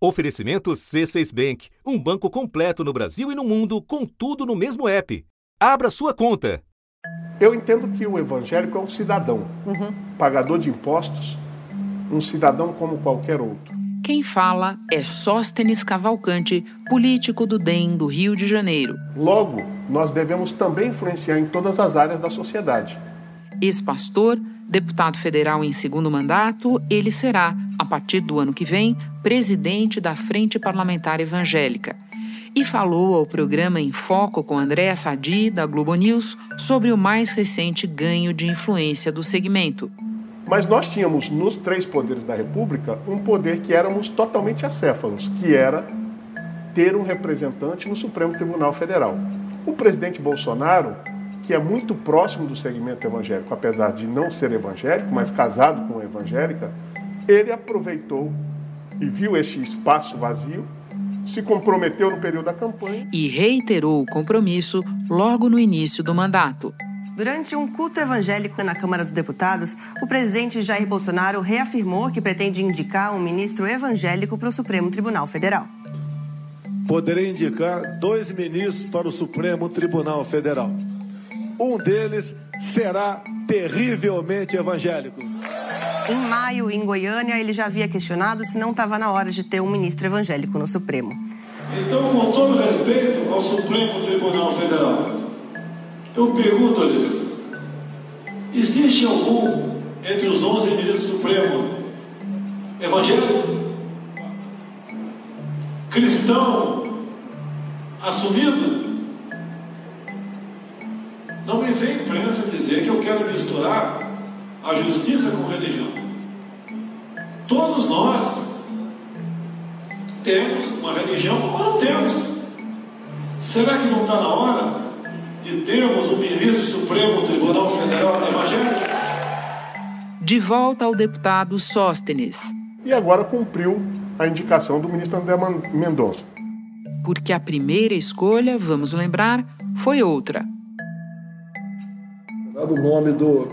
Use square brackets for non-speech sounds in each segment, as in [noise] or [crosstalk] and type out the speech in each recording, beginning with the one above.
Oferecimento C6 Bank, um banco completo no Brasil e no mundo, com tudo no mesmo app. Abra sua conta. Eu entendo que o evangélico é um cidadão, uhum. pagador de impostos, um cidadão como qualquer outro. Quem fala é Sóstenes Cavalcante, político do DEM do Rio de Janeiro. Logo, nós devemos também influenciar em todas as áreas da sociedade. Ex-pastor, Deputado federal em segundo mandato, ele será, a partir do ano que vem, presidente da Frente Parlamentar Evangélica. E falou ao programa Em Foco com Andréa Sadi, da Globo News, sobre o mais recente ganho de influência do segmento. Mas nós tínhamos nos três poderes da República um poder que éramos totalmente acéfalos, que era ter um representante no Supremo Tribunal Federal. O presidente Bolsonaro que é muito próximo do segmento evangélico, apesar de não ser evangélico, mas casado com uma evangélica, ele aproveitou e viu este espaço vazio, se comprometeu no período da campanha e reiterou o compromisso logo no início do mandato. Durante um culto evangélico na Câmara dos Deputados, o presidente Jair Bolsonaro reafirmou que pretende indicar um ministro evangélico para o Supremo Tribunal Federal. Poderei indicar dois ministros para o Supremo Tribunal Federal. Um deles será terrivelmente evangélico. Em maio, em Goiânia, ele já havia questionado se não estava na hora de ter um ministro evangélico no Supremo. Então, com todo respeito ao Supremo Tribunal Federal, eu pergunto-lhes: existe algum entre os 11 ministros do Supremo evangélico? Cristão assumido? Não me vem imprensa dizer que eu quero misturar a justiça com religião. Todos nós temos uma religião ou não temos. Será que não está na hora de termos um ministro Supremo Tribunal Federal evangélico? De volta ao deputado Sóstenes. E agora cumpriu a indicação do ministro André Mendonça. Porque a primeira escolha, vamos lembrar, foi outra dado o nome do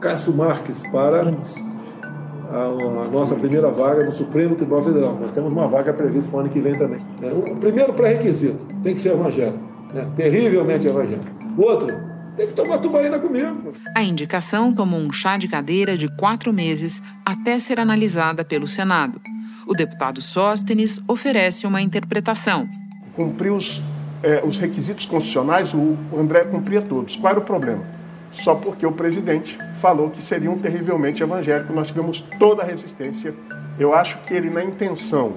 Cássio Marques para a, a, nossa primeira vaga no Supremo Tribunal Federal. Nós temos uma vaga prevista para o ano que vem também. Né? O primeiro pré-requisito tem que ser evangélico, né? terrivelmente evangélico. O outro, tem que tomar tubaína comigo. A indicação tomou um chá de cadeira de quatro meses até ser analisada pelo Senado. O deputado Sóstenes oferece uma interpretação. Cumpriu os é, os requisitos constitucionais, o André cumpria todos. Qual era o problema? Só porque o presidente falou que seria um terrivelmente evangélico, nós tivemos toda a resistência. Eu acho que ele, na intenção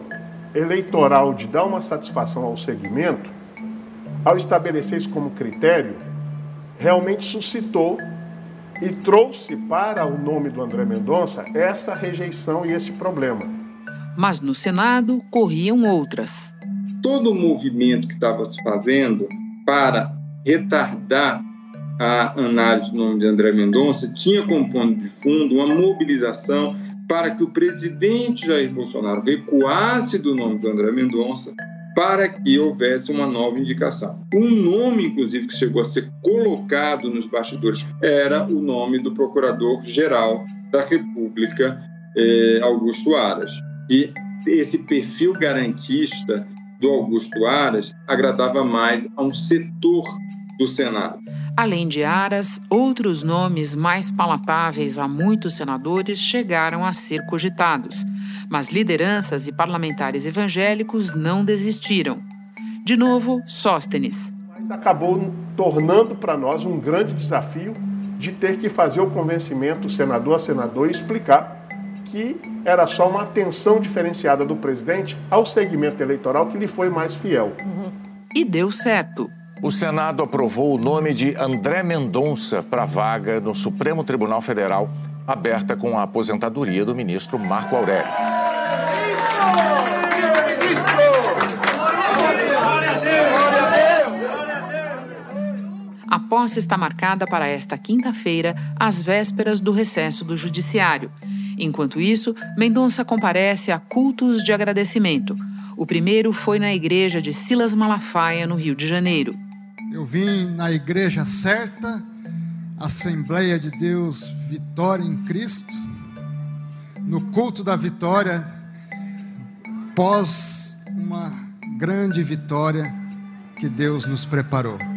eleitoral de dar uma satisfação ao segmento, ao estabelecer isso como critério, realmente suscitou e trouxe para o nome do André Mendonça essa rejeição e este problema. Mas no Senado corriam outras todo o movimento que estava se fazendo para retardar a análise do nome de André Mendonça tinha como ponto de fundo uma mobilização para que o presidente Jair Bolsonaro recuasse do nome do André Mendonça para que houvesse uma nova indicação. Um nome, inclusive, que chegou a ser colocado nos bastidores era o nome do Procurador-Geral da República, eh, Augusto Aras. E esse perfil garantista do Augusto Aras agradava mais a um setor do Senado. Além de Aras, outros nomes mais palatáveis a muitos senadores chegaram a ser cogitados, mas lideranças e parlamentares evangélicos não desistiram. De novo, Sóstenes. Mas acabou tornando para nós um grande desafio de ter que fazer o convencimento senador a senador e explicar que era só uma atenção diferenciada do presidente ao segmento eleitoral que lhe foi mais fiel. Uhum. E deu certo. O Senado aprovou o nome de André Mendonça para a vaga no Supremo Tribunal Federal, aberta com a aposentadoria do ministro Marco Aurélio. A posse está marcada para esta quinta-feira, às vésperas do recesso do Judiciário. Enquanto isso, Mendonça comparece a cultos de agradecimento. O primeiro foi na igreja de Silas Malafaia, no Rio de Janeiro. Eu vim na igreja certa, Assembleia de Deus Vitória em Cristo, no culto da vitória, após uma grande vitória que Deus nos preparou.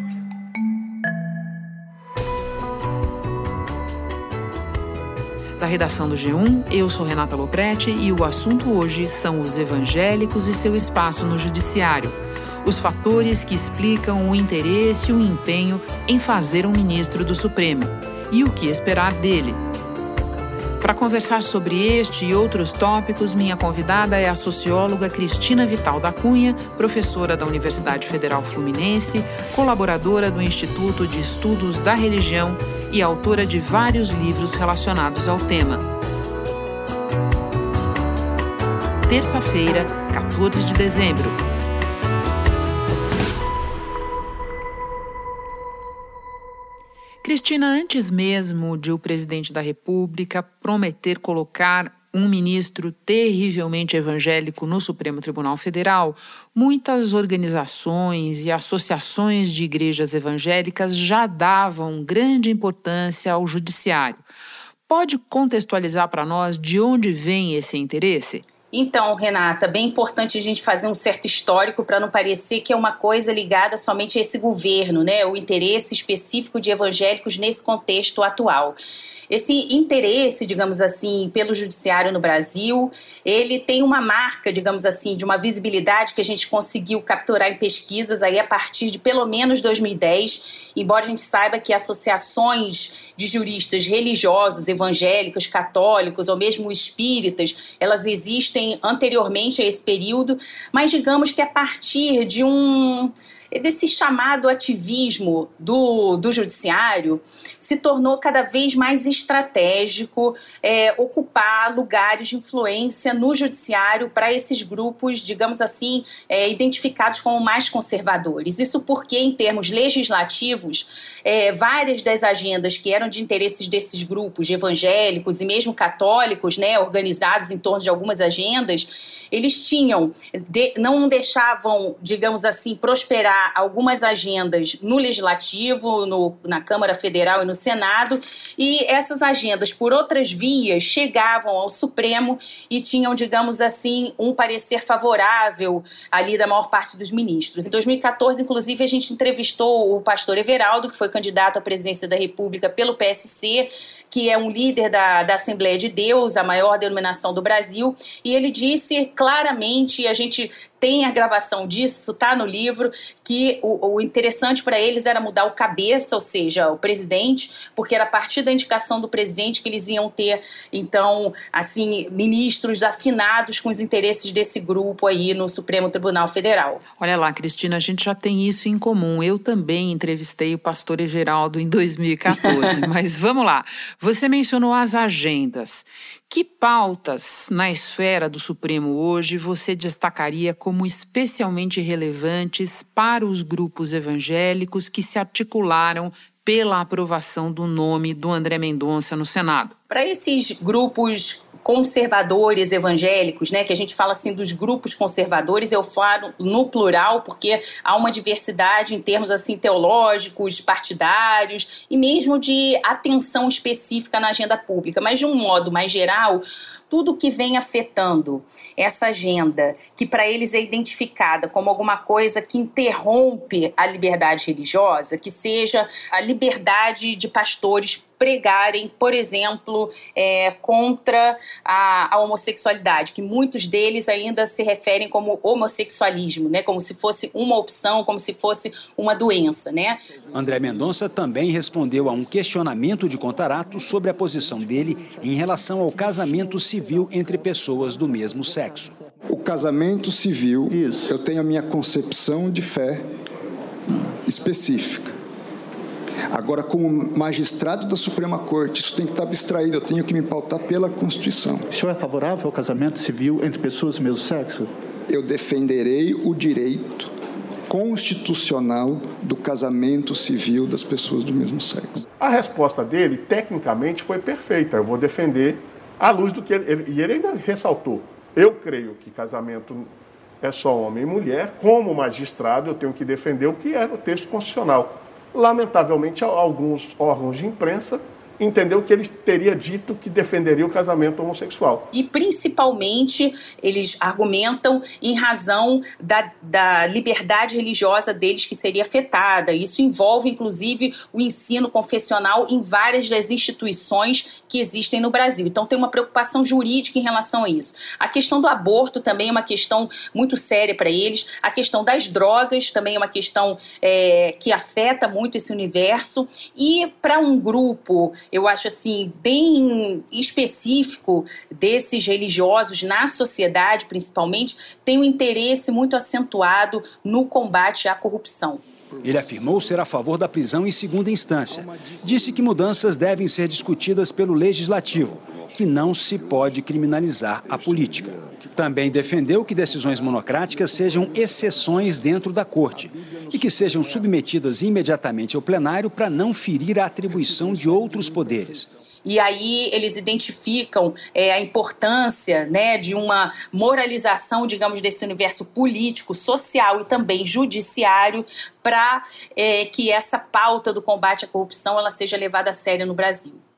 Redação do G1, eu sou Renata Loprete e o assunto hoje são os evangélicos e seu espaço no judiciário. Os fatores que explicam o interesse e o empenho em fazer um ministro do Supremo e o que esperar dele. Para conversar sobre este e outros tópicos, minha convidada é a socióloga Cristina Vital da Cunha, professora da Universidade Federal Fluminense, colaboradora do Instituto de Estudos da Religião e autora de vários livros relacionados ao tema. Terça-feira, 14 de dezembro. Cristina, antes mesmo de o presidente da República prometer colocar um ministro terrivelmente evangélico no Supremo Tribunal Federal, muitas organizações e associações de igrejas evangélicas já davam grande importância ao judiciário. Pode contextualizar para nós de onde vem esse interesse? Então, Renata, bem importante a gente fazer um certo histórico para não parecer que é uma coisa ligada somente a esse governo, né? O interesse específico de evangélicos nesse contexto atual. Esse interesse, digamos assim, pelo judiciário no Brasil, ele tem uma marca, digamos assim, de uma visibilidade que a gente conseguiu capturar em pesquisas aí a partir de pelo menos 2010, embora a gente saiba que associações de juristas religiosos, evangélicos, católicos ou mesmo espíritas, elas existem anteriormente a esse período, mas digamos que a partir de um desse chamado ativismo do, do judiciário se tornou cada vez mais estratégico é, ocupar lugares de influência no judiciário para esses grupos, digamos assim, é, identificados como mais conservadores. Isso porque, em termos legislativos, é, várias das agendas que eram de interesses desses grupos, de evangélicos e mesmo católicos, né, organizados em torno de algumas agendas, eles tinham, de, não deixavam, digamos assim, prosperar algumas agendas no Legislativo, no, na Câmara Federal e no Senado, e essas agendas, por outras vias, chegavam ao Supremo e tinham, digamos assim, um parecer favorável ali da maior parte dos ministros. Em 2014, inclusive, a gente entrevistou o pastor Everaldo, que foi candidato à presidência da República pelo PSC, que é um líder da, da Assembleia de Deus, a maior denominação do Brasil, e ele disse claramente, e a gente tem a gravação disso, está no livro, que o, o interessante para eles era mudar o cabeça, ou seja, o presidente, porque era a partir da indicação do presidente que eles iam ter, então, assim, ministros afinados com os interesses desse grupo aí no Supremo Tribunal Federal. Olha lá, Cristina, a gente já tem isso em comum. Eu também entrevistei o pastor Everaldo em 2014, [laughs] mas vamos lá. Você mencionou as agendas. Que pautas na esfera do Supremo hoje você destacaria como especialmente relevantes para os grupos evangélicos que se articularam pela aprovação do nome do André Mendonça no Senado? Para esses grupos conservadores evangélicos, né, que a gente fala assim dos grupos conservadores, eu falo no plural porque há uma diversidade em termos assim teológicos, partidários e mesmo de atenção específica na agenda pública, mas de um modo mais geral, tudo que vem afetando essa agenda, que para eles é identificada como alguma coisa que interrompe a liberdade religiosa, que seja a liberdade de pastores pregarem, por exemplo, é, contra a, a, homossexualidade, que muitos deles ainda se referem como homossexualismo, né, como se fosse uma opção, como se fosse uma doença, né? André Mendonça também respondeu a um questionamento de Contarato sobre a posição dele em relação ao casamento civil entre pessoas do mesmo sexo. O casamento civil, Isso. eu tenho a minha concepção de fé específica. Agora, como magistrado da Suprema Corte, isso tem que estar abstraído, eu tenho que me pautar pela Constituição. O senhor é favorável ao casamento civil entre pessoas do mesmo sexo? Eu defenderei o direito constitucional do casamento civil das pessoas do mesmo sexo. A resposta dele, tecnicamente, foi perfeita. Eu vou defender à luz do que ele, ele. E ele ainda ressaltou: eu creio que casamento é só homem e mulher. Como magistrado, eu tenho que defender o que é o texto constitucional. Lamentavelmente, alguns órgãos de imprensa entendeu que ele teria dito que defenderia o casamento homossexual. E principalmente eles argumentam em razão da, da liberdade religiosa deles que seria afetada. Isso envolve, inclusive, o ensino confessional em várias das instituições que existem no Brasil. Então tem uma preocupação jurídica em relação a isso. A questão do aborto também é uma questão muito séria para eles. A questão das drogas também é uma questão é, que afeta muito esse universo. E para um grupo eu acho assim, bem específico desses religiosos na sociedade, principalmente, tem um interesse muito acentuado no combate à corrupção. Ele afirmou ser a favor da prisão em segunda instância. Disse que mudanças devem ser discutidas pelo legislativo, que não se pode criminalizar a política. Também defendeu que decisões monocráticas sejam exceções dentro da corte e que sejam submetidas imediatamente ao plenário para não ferir a atribuição de outros poderes. E aí eles identificam é, a importância né, de uma moralização, digamos, desse universo político, social e também judiciário para é, que essa pauta do combate à corrupção ela seja levada a sério no Brasil.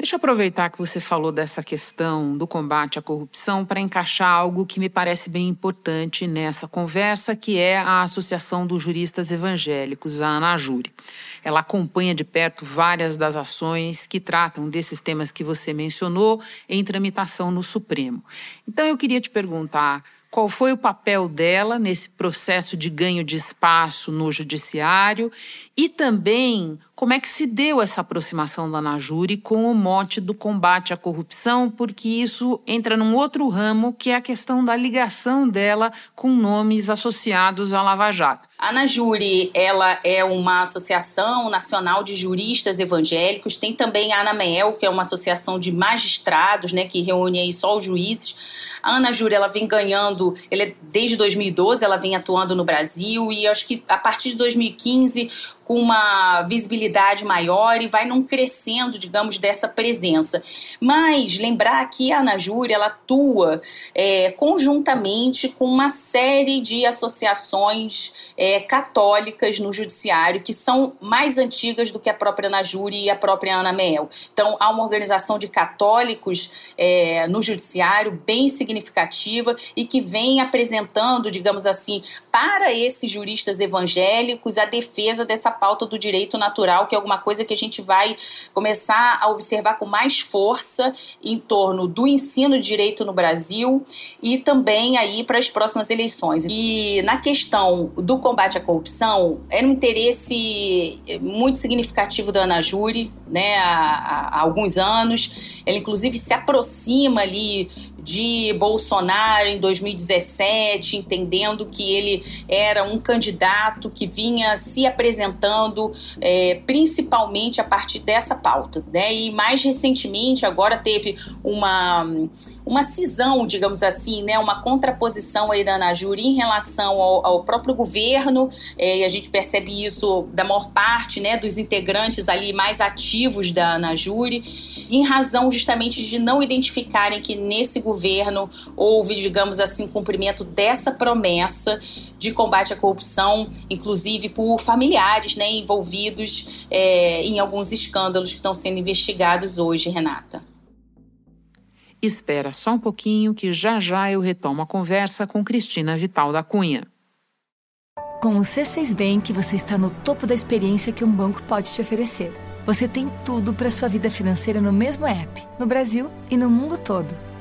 Deixa eu aproveitar que você falou dessa questão do combate à corrupção para encaixar algo que me parece bem importante nessa conversa, que é a Associação dos Juristas Evangélicos, a ANAJURE. Ela acompanha de perto várias das ações que tratam desses temas que você mencionou em tramitação no Supremo. Então eu queria te perguntar qual foi o papel dela nesse processo de ganho de espaço no judiciário e também como é que se deu essa aproximação da Najuri com o mote do combate à corrupção, porque isso entra num outro ramo que é a questão da ligação dela com nomes associados à Lava Jato. A Najuri, ela é uma associação nacional de juristas evangélicos, tem também a ANAMEL, que é uma associação de magistrados, né, que reúne aí só os juízes. A Ana Júlia, ela vem ganhando, ela é, desde 2012 ela vem atuando no Brasil e acho que a partir de 2015 com uma visibilidade maior e vai num crescendo, digamos, dessa presença. Mas lembrar que a Ana Júlia ela atua é, conjuntamente com uma série de associações é, católicas no judiciário que são mais antigas do que a própria Ana Júlia e a própria Ana Mel. Então há uma organização de católicos é, no judiciário bem significativa e que vem apresentando, digamos assim, para esses juristas evangélicos a defesa dessa pauta do direito natural, que é alguma coisa que a gente vai começar a observar com mais força em torno do ensino de direito no Brasil e também aí para as próximas eleições. E na questão do combate à corrupção, era um interesse muito significativo da Ana Júri, né, há, há alguns anos. Ela inclusive se aproxima ali de Bolsonaro em 2017, entendendo que ele era um candidato que vinha se apresentando é, principalmente a partir dessa pauta. Né? E mais recentemente, agora teve uma, uma cisão, digamos assim, né? uma contraposição aí da Anajuri em relação ao, ao próprio governo, é, e a gente percebe isso da maior parte né, dos integrantes ali mais ativos da Anajuri, em razão justamente de não identificarem que nesse governo houve, digamos assim, cumprimento dessa promessa de combate à corrupção, inclusive por familiares né, envolvidos é, em alguns escândalos que estão sendo investigados hoje, Renata. Espera só um pouquinho que já já eu retomo a conversa com Cristina Vital da Cunha. Com o C6 Bank, você está no topo da experiência que um banco pode te oferecer. Você tem tudo para sua vida financeira no mesmo app, no Brasil e no mundo todo.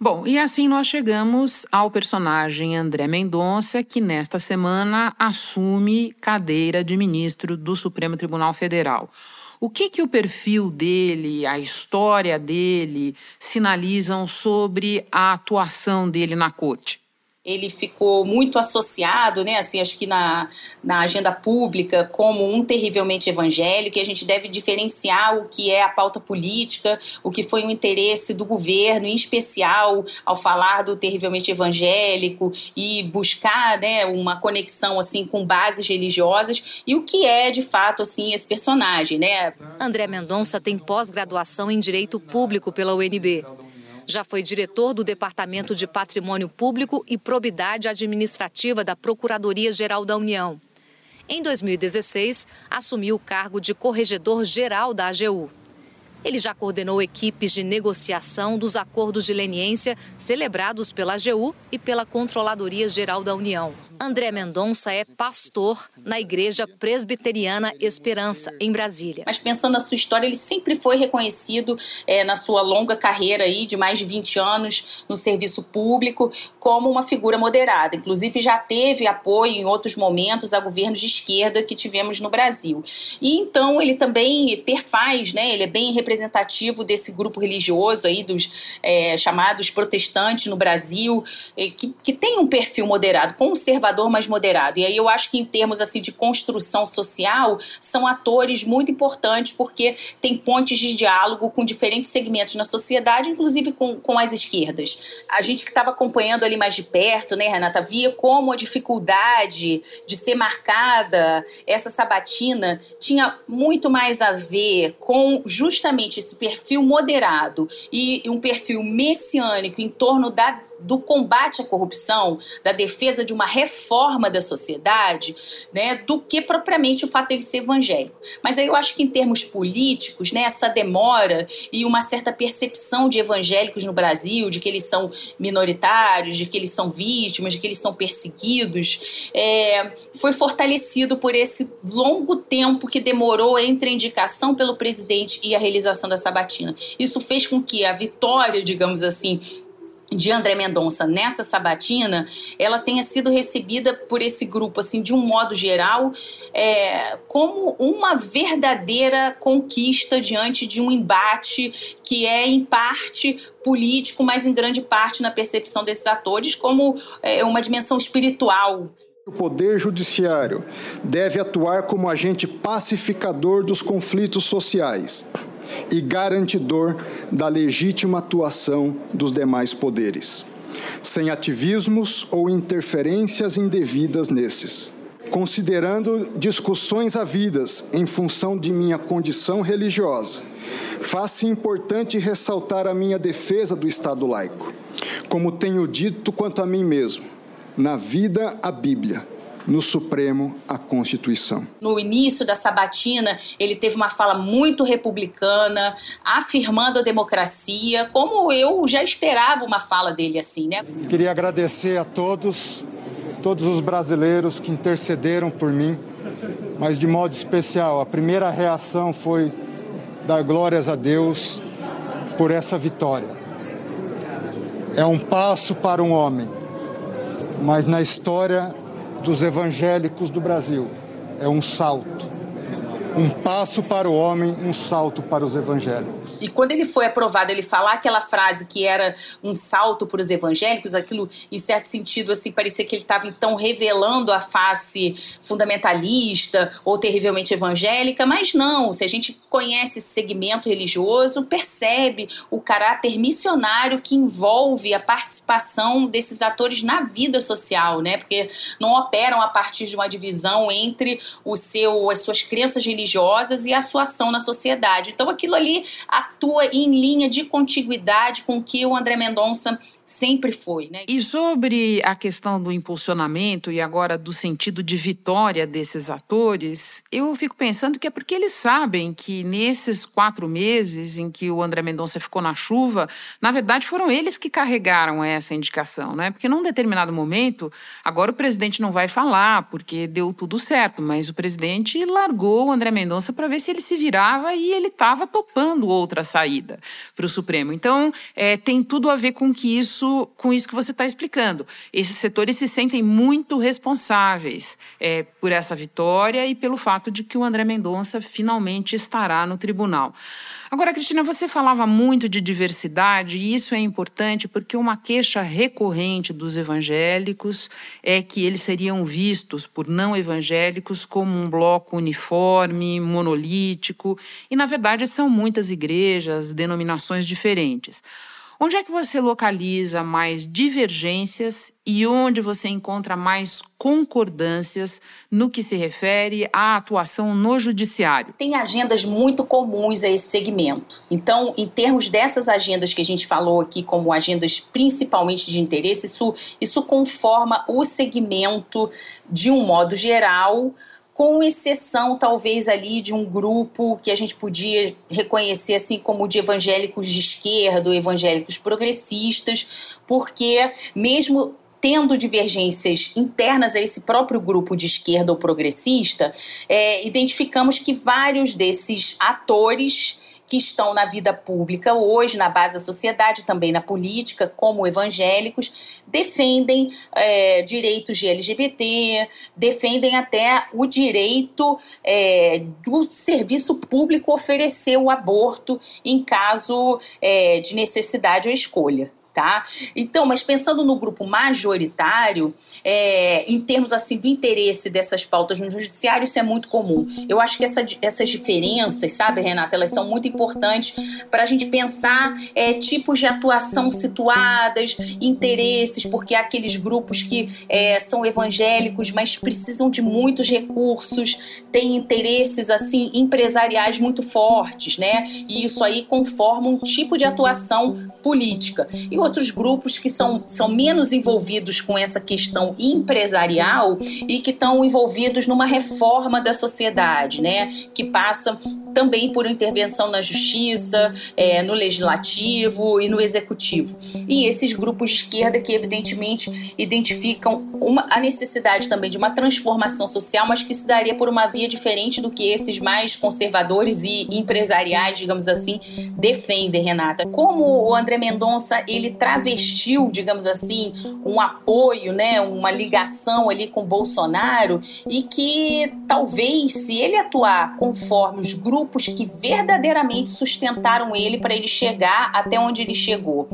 Bom, e assim nós chegamos ao personagem André Mendonça, que nesta semana assume cadeira de ministro do Supremo Tribunal Federal. O que, que o perfil dele, a história dele, sinalizam sobre a atuação dele na corte? Ele ficou muito associado, né, assim, acho que na, na agenda pública como um terrivelmente evangélico, e a gente deve diferenciar o que é a pauta política, o que foi o interesse do governo, em especial ao falar do terrivelmente evangélico e buscar, né, uma conexão assim com bases religiosas e o que é de fato assim esse personagem, né? André Mendonça tem pós-graduação em Direito Público pela UNB. Já foi diretor do Departamento de Patrimônio Público e Probidade Administrativa da Procuradoria-Geral da União. Em 2016, assumiu o cargo de corregedor-geral da AGU. Ele já coordenou equipes de negociação dos acordos de leniência celebrados pela AGU e pela Controladoria Geral da União. André Mendonça é pastor na Igreja Presbiteriana Esperança, em Brasília. Mas pensando na sua história, ele sempre foi reconhecido é, na sua longa carreira aí, de mais de 20 anos no serviço público como uma figura moderada. Inclusive já teve apoio em outros momentos a governos de esquerda que tivemos no Brasil. E então ele também perfaz, né? Ele é bem representativo desse grupo religioso aí, dos é, chamados protestantes no Brasil, é, que, que tem um perfil moderado, conservador, mas moderado. E aí eu acho que em termos assim de construção social, são atores muito importantes porque tem pontes de diálogo com diferentes segmentos na sociedade, inclusive com, com as esquerdas. A gente que estava acompanhando ali mais de perto, né, Renata, via como a dificuldade de ser marcada essa sabatina tinha muito mais a ver com justamente justamente esse perfil moderado e um perfil messiânico em torno da do combate à corrupção, da defesa de uma reforma da sociedade, né, do que propriamente o fato dele ser evangélico. Mas aí eu acho que em termos políticos, né, essa demora e uma certa percepção de evangélicos no Brasil, de que eles são minoritários, de que eles são vítimas, de que eles são perseguidos, é, foi fortalecido por esse longo tempo que demorou entre a indicação pelo presidente e a realização da sabatina. Isso fez com que a vitória, digamos assim, de André Mendonça nessa sabatina, ela tenha sido recebida por esse grupo, assim, de um modo geral, é, como uma verdadeira conquista diante de um embate que é, em parte, político, mas em grande parte, na percepção desses atores, como é, uma dimensão espiritual. O Poder Judiciário deve atuar como agente pacificador dos conflitos sociais e garantidor da legítima atuação dos demais poderes, sem ativismos ou interferências indevidas nesses. Considerando discussões havidas em função de minha condição religiosa, faz-se importante ressaltar a minha defesa do Estado laico, como tenho dito quanto a mim mesmo, na vida a Bíblia no Supremo a Constituição. No início da sabatina, ele teve uma fala muito republicana, afirmando a democracia, como eu já esperava uma fala dele assim, né? Queria agradecer a todos, todos os brasileiros que intercederam por mim, mas de modo especial, a primeira reação foi dar glórias a Deus por essa vitória. É um passo para um homem, mas na história dos evangélicos do Brasil. É um salto. Um passo para o homem, um salto para os evangélicos. E quando ele foi aprovado, ele falar aquela frase que era um salto para os evangélicos, aquilo, em certo sentido, assim, parecia que ele estava então revelando a face fundamentalista ou terrivelmente evangélica, mas não. Se a gente conhece esse segmento religioso, percebe o caráter missionário que envolve a participação desses atores na vida social, né? Porque não operam a partir de uma divisão entre o seu, as suas crenças religiosas e a sua ação na sociedade. Então aquilo ali atua em linha de contiguidade com o que o André Mendonça sempre foi. Né? E sobre a questão do impulsionamento e agora do sentido de vitória desses atores, eu fico pensando que é porque eles sabem que nesses quatro meses em que o André Mendonça ficou na chuva, na verdade foram eles que carregaram essa indicação, né? Porque num determinado momento, agora o presidente não vai falar porque deu tudo certo, mas o presidente largou o André Mendonça para ver se ele se virava e ele estava topando outra saída para o Supremo. Então, é, tem tudo a ver com que isso isso com isso que você está explicando. Esses setores se sentem muito responsáveis é, por essa vitória e pelo fato de que o André Mendonça finalmente estará no tribunal. Agora, Cristina, você falava muito de diversidade e isso é importante porque uma queixa recorrente dos evangélicos é que eles seriam vistos por não evangélicos como um bloco uniforme, monolítico, e na verdade são muitas igrejas, denominações diferentes. Onde é que você localiza mais divergências e onde você encontra mais concordâncias no que se refere à atuação no judiciário? Tem agendas muito comuns a esse segmento. Então, em termos dessas agendas que a gente falou aqui como agendas principalmente de interesse, isso, isso conforma o segmento de um modo geral com exceção talvez ali de um grupo que a gente podia reconhecer assim como de evangélicos de esquerda, ou evangélicos progressistas, porque mesmo tendo divergências internas a esse próprio grupo de esquerda ou progressista, é, identificamos que vários desses atores que estão na vida pública hoje, na base da sociedade, também na política, como evangélicos, defendem é, direitos de LGBT, defendem até o direito é, do serviço público oferecer o aborto em caso é, de necessidade ou escolha tá? Então, mas pensando no grupo majoritário, é, em termos assim do interesse dessas pautas no judiciário, isso é muito comum. Eu acho que essa, essas diferenças, sabe, Renata, elas são muito importantes para a gente pensar é, tipos de atuação situadas, interesses, porque há aqueles grupos que é, são evangélicos, mas precisam de muitos recursos, têm interesses assim empresariais muito fortes, né? E isso aí conforma um tipo de atuação política. E outros grupos que são, são menos envolvidos com essa questão empresarial e que estão envolvidos numa reforma da sociedade, né? Que passa também por intervenção na justiça, é, no legislativo e no executivo. E esses grupos de esquerda que, evidentemente, identificam uma, a necessidade também de uma transformação social, mas que se daria por uma via diferente do que esses mais conservadores e empresariais, digamos assim, defendem, Renata. Como o André Mendonça ele travestiu, digamos assim, um apoio, né, uma ligação ali com Bolsonaro e que talvez se ele atuar conforme os grupos que verdadeiramente sustentaram ele para ele chegar até onde ele chegou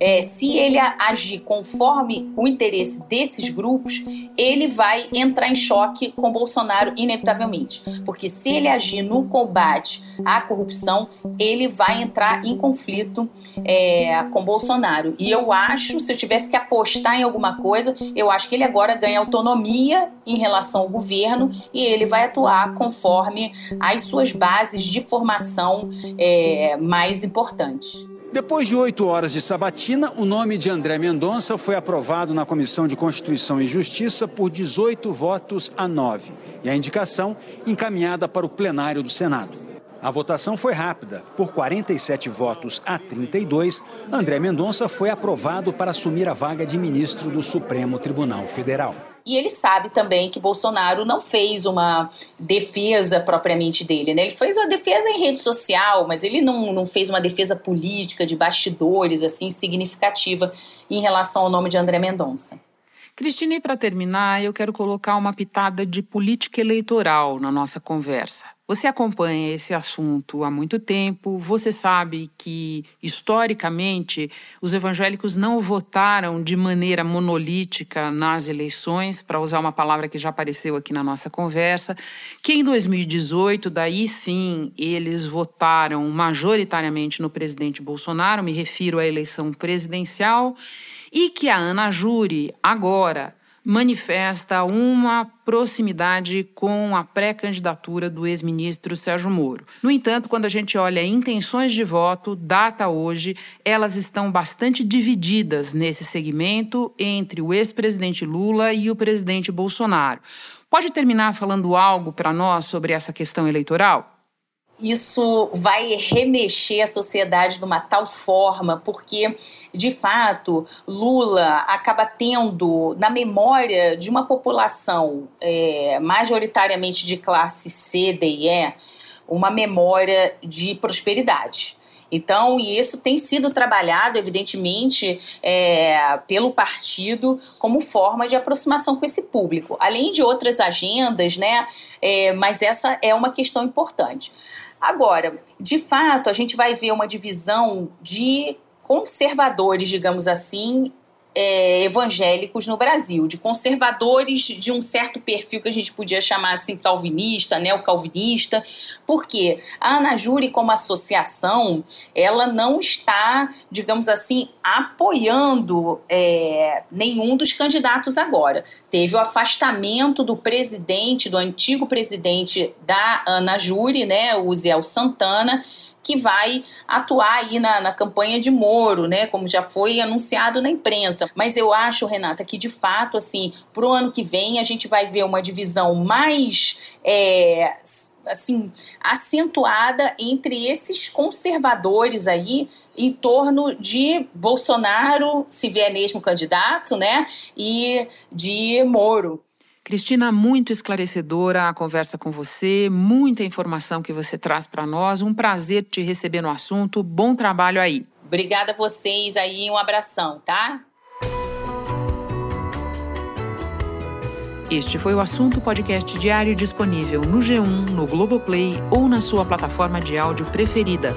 é, se ele agir conforme o interesse desses grupos, ele vai entrar em choque com Bolsonaro inevitavelmente. Porque se ele agir no combate à corrupção, ele vai entrar em conflito é, com Bolsonaro. E eu acho, se eu tivesse que apostar em alguma coisa, eu acho que ele agora ganha autonomia em relação ao governo e ele vai atuar conforme as suas bases de formação é, mais importantes. Depois de oito horas de sabatina, o nome de André Mendonça foi aprovado na Comissão de Constituição e Justiça por 18 votos a 9 e a indicação encaminhada para o plenário do Senado. A votação foi rápida. Por 47 votos a 32, André Mendonça foi aprovado para assumir a vaga de ministro do Supremo Tribunal Federal. E ele sabe também que Bolsonaro não fez uma defesa propriamente dele, né? Ele fez uma defesa em rede social, mas ele não, não fez uma defesa política de bastidores assim significativa em relação ao nome de André Mendonça. Cristina, e para terminar, eu quero colocar uma pitada de política eleitoral na nossa conversa. Você acompanha esse assunto há muito tempo, você sabe que, historicamente, os evangélicos não votaram de maneira monolítica nas eleições, para usar uma palavra que já apareceu aqui na nossa conversa, que em 2018, daí sim, eles votaram majoritariamente no presidente Bolsonaro, me refiro à eleição presidencial, e que a Ana Júri, agora, manifesta uma proximidade com a pré-candidatura do ex-ministro Sérgio Moro. No entanto, quando a gente olha intenções de voto, data hoje, elas estão bastante divididas nesse segmento entre o ex-presidente Lula e o presidente Bolsonaro. Pode terminar falando algo para nós sobre essa questão eleitoral? Isso vai remexer a sociedade de uma tal forma, porque, de fato, Lula acaba tendo na memória de uma população é, majoritariamente de classe C, D e E, uma memória de prosperidade. Então, e isso tem sido trabalhado, evidentemente, é, pelo partido como forma de aproximação com esse público, além de outras agendas, né? É, mas essa é uma questão importante. Agora, de fato, a gente vai ver uma divisão de conservadores, digamos assim, é, evangélicos no Brasil, de conservadores de um certo perfil que a gente podia chamar assim calvinista, neocalvinista, porque a Ana Júri, como associação, ela não está, digamos assim, apoiando é, nenhum dos candidatos agora. Teve o afastamento do presidente, do antigo presidente da Ana Júri, né, o Zé Santana, que vai atuar aí na, na campanha de Moro, né? Como já foi anunciado na imprensa. Mas eu acho, Renata, que de fato, assim, para o ano que vem a gente vai ver uma divisão mais. É, assim, acentuada entre esses conservadores aí em torno de Bolsonaro, se vier mesmo candidato, né, e de Moro. Cristina, muito esclarecedora a conversa com você, muita informação que você traz para nós. Um prazer te receber no assunto. Bom trabalho aí. Obrigada a vocês aí, um abração, tá? Este foi o assunto podcast diário disponível no G1, no Globoplay ou na sua plataforma de áudio preferida.